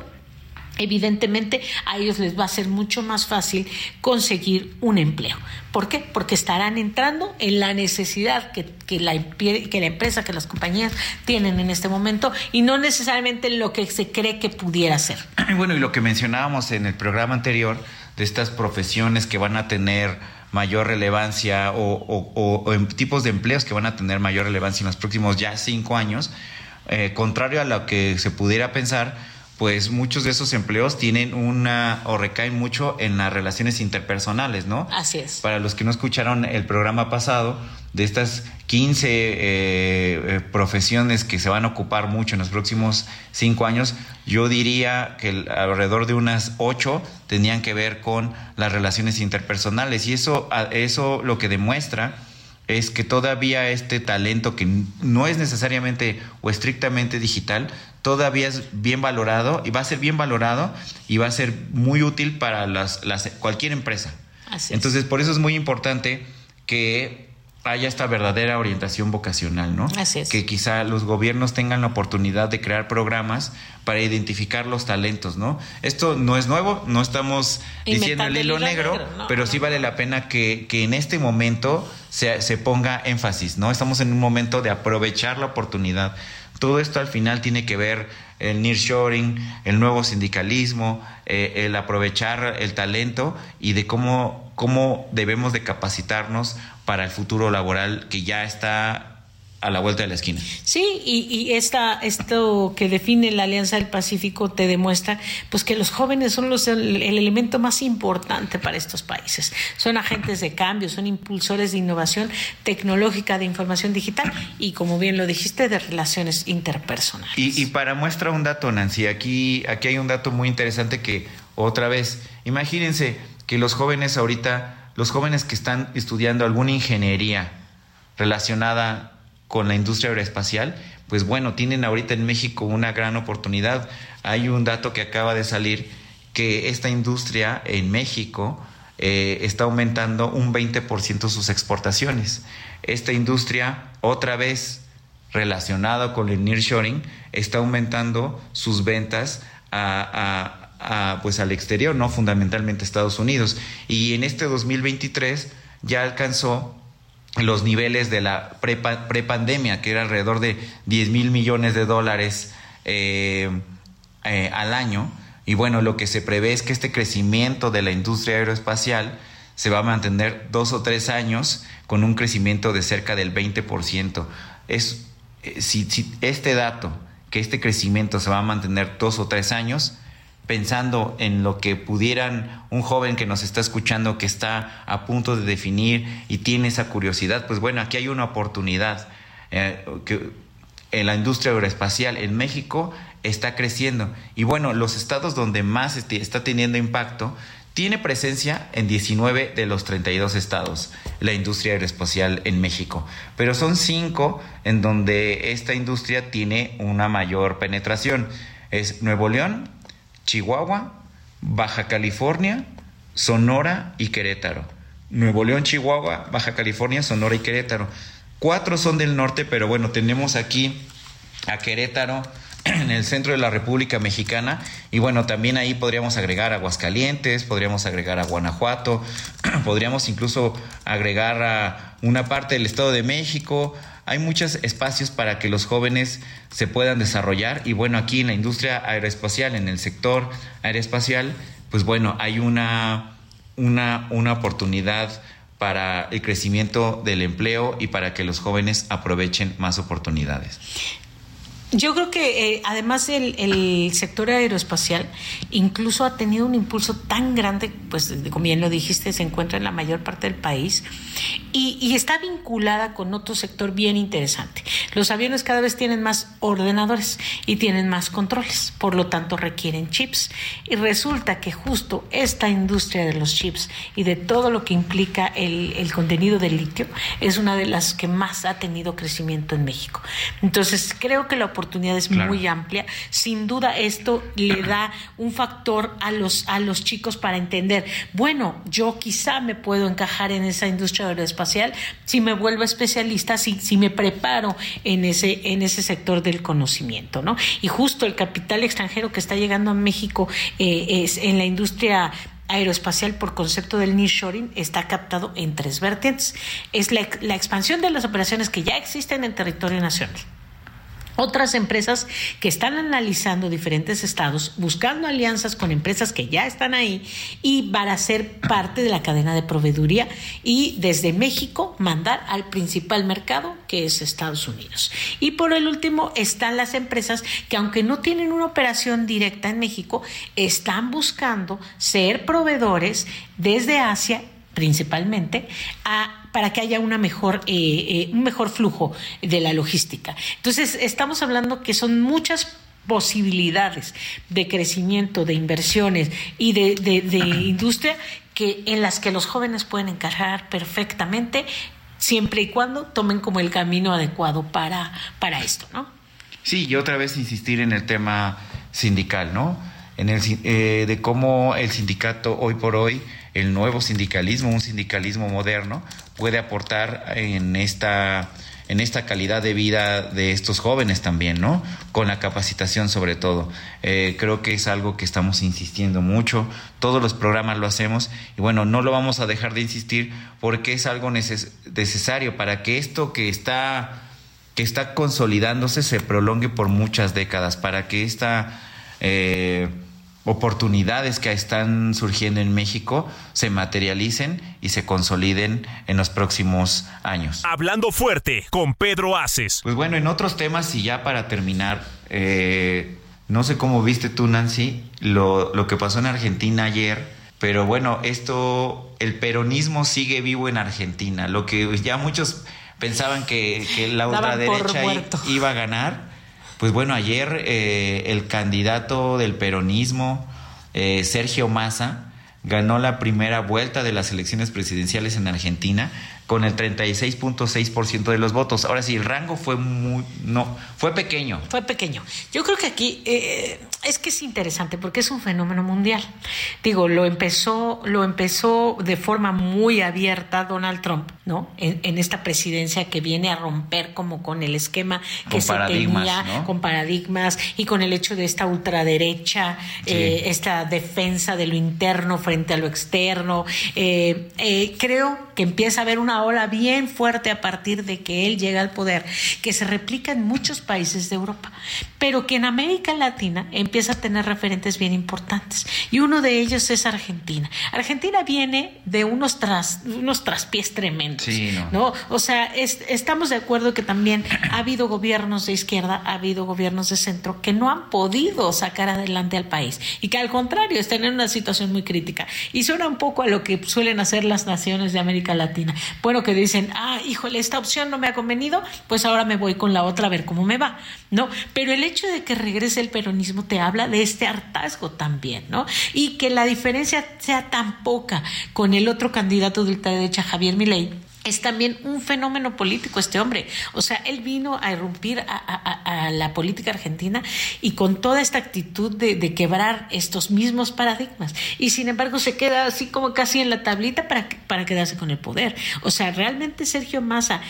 evidentemente a ellos les va a ser mucho más fácil conseguir un empleo. ¿Por qué? Porque estarán entrando en la necesidad que, la, que la empresa, que las compañías tienen en este momento y no necesariamente lo que se cree que pudiera ser. <clears throat>
Bueno, y lo que mencionábamos en el programa anterior de estas profesiones que van a tener mayor relevancia o, en tipos de empleos que van a tener mayor relevancia en los próximos ya cinco años, eh, contrario a lo que se pudiera pensar, pues muchos de esos empleos tienen una o recaen mucho en las relaciones interpersonales, ¿no?
Así es.
Para los que no escucharon el programa pasado, de estas 15 eh, eh, profesiones que se van a ocupar mucho en los próximos cinco años, yo diría que alrededor de unas ocho tenían que ver con las relaciones interpersonales y eso, eso lo que demuestra es que todavía este talento que no es necesariamente o estrictamente digital, todavía es bien valorado y va a ser bien valorado y va a ser muy útil para las, las cualquier empresa. Entonces, por eso es muy importante que haya esta verdadera orientación vocacional, ¿no?
Así es.
Que quizá los gobiernos tengan la oportunidad de crear programas para identificar los talentos, ¿no? Esto no es nuevo, no estamos diciendo el hilo, negro, pero sí vale la pena que, que en este momento se, se, ponga énfasis, ¿no? Estamos en un momento de aprovechar la oportunidad. Todo esto al final tiene que ver el nearshoring, el nuevo sindicalismo, eh, el aprovechar el talento y de cómo, cómo debemos de capacitarnos para el futuro laboral que ya está a la vuelta de la esquina.
Sí, y, esta, esto que define la Alianza del Pacífico te demuestra pues que los jóvenes son los, el, elemento más importante para estos países. Son agentes de cambio, son impulsores de innovación tecnológica, de información digital y, como bien lo dijiste, de relaciones interpersonales.
Y, y para muestra un dato, Nancy, aquí, aquí hay un dato muy interesante que, otra vez, imagínense que los jóvenes ahorita, los jóvenes que están estudiando alguna ingeniería relacionada con la industria aeroespacial, pues bueno, tienen ahorita en México una gran oportunidad. Hay un dato que acaba de salir que esta industria en México eh, está aumentando un 20% sus exportaciones. Esta industria, otra vez relacionada con el nearshoring, está aumentando sus ventas a, pues al exterior, no fundamentalmente Estados Unidos. Y en este 2023 ya alcanzó los niveles de la prepandemia, que era alrededor de 10 mil millones de dólares eh, eh, al año. Y bueno, lo que se prevé es que este crecimiento de la industria aeroespacial se va a mantener dos o tres años con un crecimiento de cerca del 20%. Es, eh, si, si este dato, que este crecimiento se va a mantener dos o tres años, pensando en lo que pudieran un joven que nos está escuchando, que está a punto de definir y tiene esa curiosidad, pues bueno, aquí hay una oportunidad. Eh, que en la industria aeroespacial en México está creciendo. Y bueno, los estados donde más este, está teniendo impacto tiene presencia en 19 de los 32 estados, la industria aeroespacial en México. Pero son cinco en donde esta industria tiene una mayor penetración. Es Nuevo León, Chihuahua, Baja California, Sonora y Querétaro. Nuevo León, Chihuahua, Baja California, Sonora y Querétaro. Cuatro son del norte, pero bueno, tenemos aquí a Querétaro <clears throat> en el centro de la República Mexicana y bueno, también ahí podríamos agregar Aguascalientes, podríamos agregar a Guanajuato, <clears throat> podríamos incluso agregar a una parte del Estado de México, hay muchos espacios para que los jóvenes se puedan desarrollar y bueno, aquí en la industria aeroespacial, en el sector aeroespacial, pues bueno, hay una, una, una oportunidad para el crecimiento del empleo y para que los jóvenes aprovechen más oportunidades.
Yo creo que eh, además el, sector aeroespacial incluso ha tenido un impulso tan grande, pues como bien lo dijiste, se encuentra en la mayor parte del país y, y, está vinculada con otro sector bien interesante. Los aviones cada vez tienen más ordenadores y tienen más controles, por lo tanto requieren chips. Y resulta que justo esta industria de los chips y de todo lo que implica el, el contenido del litio es una de las que más ha tenido crecimiento en México. Entonces creo que la oportunidad oportunidad es muy amplia. Sin duda esto le <clears throat> da un factor a los, a los chicos para entender, bueno, yo quizá me puedo encajar en esa industria aeroespacial si me vuelvo especialista, si, si me preparo en ese, en ese sector del conocimiento, ¿no? Y justo el capital extranjero que está llegando a México eh, es en la industria aeroespacial por concepto del nearshoring está captado en tres vertientes. Es la, la expansión de las operaciones que ya existen en territorio nacional otras empresas que están analizando diferentes estados, buscando alianzas con empresas que ya están ahí y para ser parte de la cadena de proveeduría y desde México mandar al principal mercado que es Estados Unidos. Y por el último están las empresas que aunque no tienen una operación directa en México, están buscando ser proveedores desde Asia principalmente a para que haya una mejor, eh, eh, un mejor flujo de la logística. Entonces, estamos hablando que son muchas posibilidades de crecimiento, de inversiones y de, de, industria que, en las que los jóvenes pueden encajar perfectamente siempre y cuando tomen como el camino adecuado para, para esto, ¿no?
Sí, y otra vez insistir en el tema sindical, ¿no? En el, eh, de cómo el sindicato hoy por hoy el nuevo sindicalismo, un sindicalismo moderno, puede aportar en esta en esta calidad de vida de estos jóvenes también, ¿no? Con la capacitación sobre todo. Eh, creo que es algo que estamos insistiendo mucho, todos los programas lo hacemos y bueno, no lo vamos a dejar de insistir porque es algo necesario para que esto que está, que está consolidándose se prolongue por muchas décadas, para que esta... Eh, oportunidades que están surgiendo en México se materialicen y se consoliden en los próximos años.
Hablando fuerte con Pedro Aces.
Pues bueno, en otros temas y ya para terminar, eh, no sé cómo viste tú, Nancy, lo, lo que pasó en Argentina ayer, pero bueno, esto, el peronismo sigue vivo en Argentina, lo que ya muchos pensaban que, que la ultraderecha iba a ganar pues bueno, ayer eh, el candidato del peronismo, eh, Sergio Massa, ganó la primera vuelta de las elecciones presidenciales en Argentina con el 36.6% de los votos. Ahora sí, el rango fue muy, no, fue pequeño.
Fue pequeño. Yo creo que aquí eh, es que es interesante porque es un fenómeno mundial. Digo, lo empezó, lo empezó de forma muy abierta Donald Trump, ¿no? En, esta presidencia que viene a romper como con el esquema que se tenía, con paradigmas y con el hecho de esta ultraderecha, eh, esta defensa de lo interno frente a lo externo. Eh, creo que empieza a haber una ola bien fuerte a partir de que él llega al poder, que se replica en muchos países de Europa, pero que en América Latina empieza a tener referentes bien importantes. Y uno de ellos es Argentina. Argentina viene de unos, tras, unos traspiés tremendos. no. O sea, estamos de acuerdo que también ha habido gobiernos de izquierda, ha habido gobiernos de centro que no han podido sacar adelante al país y que al contrario están en una situación muy crítica. Y suena un poco a lo que suelen hacer las naciones de América Latina bueno, que dicen, ah, híjole, esta opción no me ha convenido, pues ahora me voy con la otra a ver cómo me va, ¿no? Pero el hecho de que regrese el peronismo te habla de este hartazgo también, ¿no? Y que la diferencia sea tan poca con el otro candidato de ultraderecha, Javier Milei, es también un fenómeno político este hombre. O sea, él vino a irrumpir a, la política argentina y con toda esta actitud de, quebrar estos mismos paradigmas. Y sin embargo se queda así como casi en la tablita para, para quedarse con el poder. O sea, realmente Sergio Massa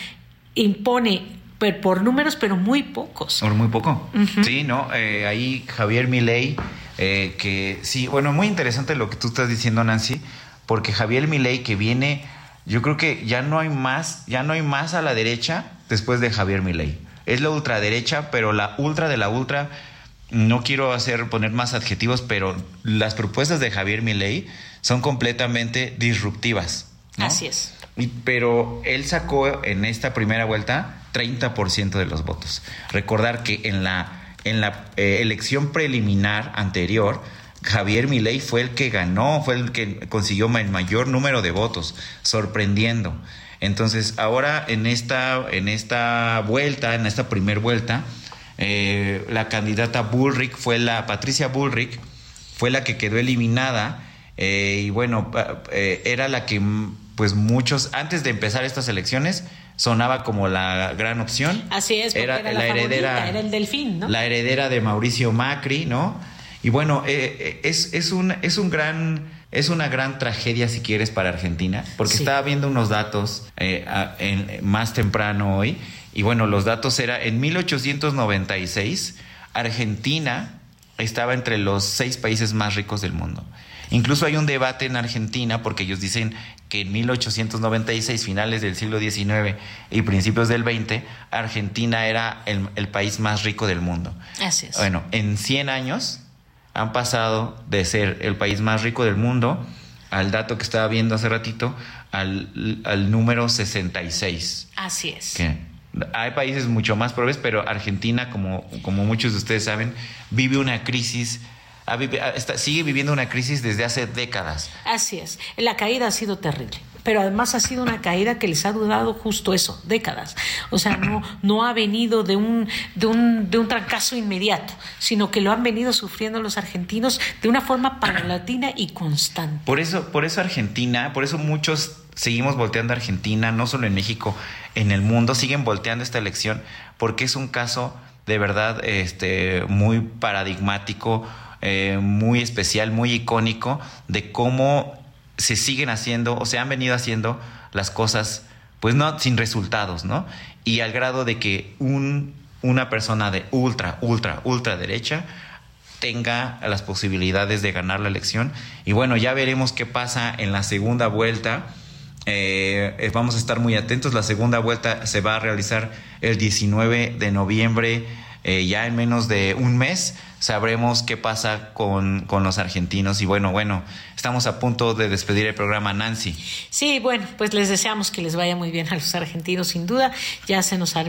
impone por, números, pero muy pocos.
Por muy poco. Sí, ¿no? Eh, ahí Javier Milei, eh, que sí, bueno, muy interesante lo que tú estás diciendo, Nancy, porque Javier Milei que viene yo creo que ya no hay más, ya no hay más a la derecha después de Javier Milei. Es la ultraderecha, pero la ultra de la ultra, no quiero hacer poner más adjetivos, pero las propuestas de Javier Milei son completamente disruptivas.
Así es.
pero él sacó en esta primera vuelta 30% de los votos. Recordar que en la, en la eh, elección preliminar anterior, Javier Milei fue el que ganó, fue el que consiguió el mayor número de votos, sorprendiendo. Entonces, ahora en esta, en esta vuelta, en esta primer vuelta, eh, la candidata Bullrich fue la, Patricia Bullrich, fue la que quedó eliminada. Eh, y bueno, era la que, pues muchos, antes de empezar estas elecciones, sonaba como la gran opción.
Así es, era, la, heredera, era el delfín, ¿no?
La heredera de Mauricio Macri, ¿no? Y bueno, eh, eh, es, es, un, es un gran es una gran tragedia, si quieres, para Argentina, porque estaba viendo unos datos eh, más temprano hoy, y bueno, los datos era en 1896, Argentina estaba entre los seis países más ricos del mundo. Incluso hay un debate en Argentina porque ellos dicen que en 1896, finales del siglo XIX y principios del XX, Argentina era el, el país más rico del mundo.
Así es.
Bueno, en 100 años han pasado de ser el país más rico del mundo al dato que estaba viendo hace ratito, al, al número 66.
Así es.
hay países mucho más pobres, pero Argentina, como, como muchos de ustedes saben, vive una crisis sigue viviendo una crisis desde hace décadas.
Así es. La caída ha sido terrible pero además ha sido una caída que les ha durado justo eso, décadas. O sea, no, no ha venido de un, de, un, de un trancazo inmediato, sino que lo han venido sufriendo los argentinos de una forma paulatina y constante.
Por eso, por eso Argentina, por eso muchos seguimos volteando a Argentina, no solo en México, en el mundo, siguen volteando esta elección, porque es un caso de verdad este, muy paradigmático, eh, muy especial, muy icónico de cómo se siguen haciendo o se han venido haciendo las cosas, pues no sin resultados, ¿no? Y al grado de que un, una persona de ultra, ultra, ultra derecha tenga las posibilidades de ganar la elección. Y bueno, ya veremos qué pasa en la segunda vuelta. Eh, eh, vamos a estar muy atentos. La segunda vuelta se va a realizar el 19 de noviembre, eh, ya en menos de un mes sabremos qué pasa con, con, los argentinos. Y bueno, bueno, estamos a punto de despedir el programa, Nancy.
Sí, bueno, pues les deseamos que les vaya muy bien a los argentinos, sin duda. Ya se nos ha,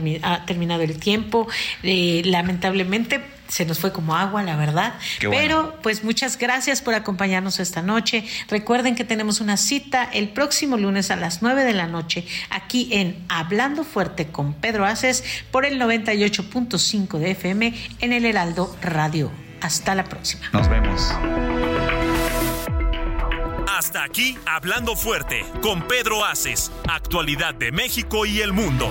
terminado el tiempo. Eh, lamentablemente se nos fue como agua, la verdad. Pero pues muchas gracias por acompañarnos esta noche. Recuerden que tenemos una cita el próximo lunes a las 9 de la noche aquí en Hablando Fuerte con Pedro Aces por el 98.5 de FM en el Heraldo Radio. Hasta la próxima.
Nos vemos.
Hasta aquí Hablando Fuerte con Pedro Aces, actualidad de México y el mundo.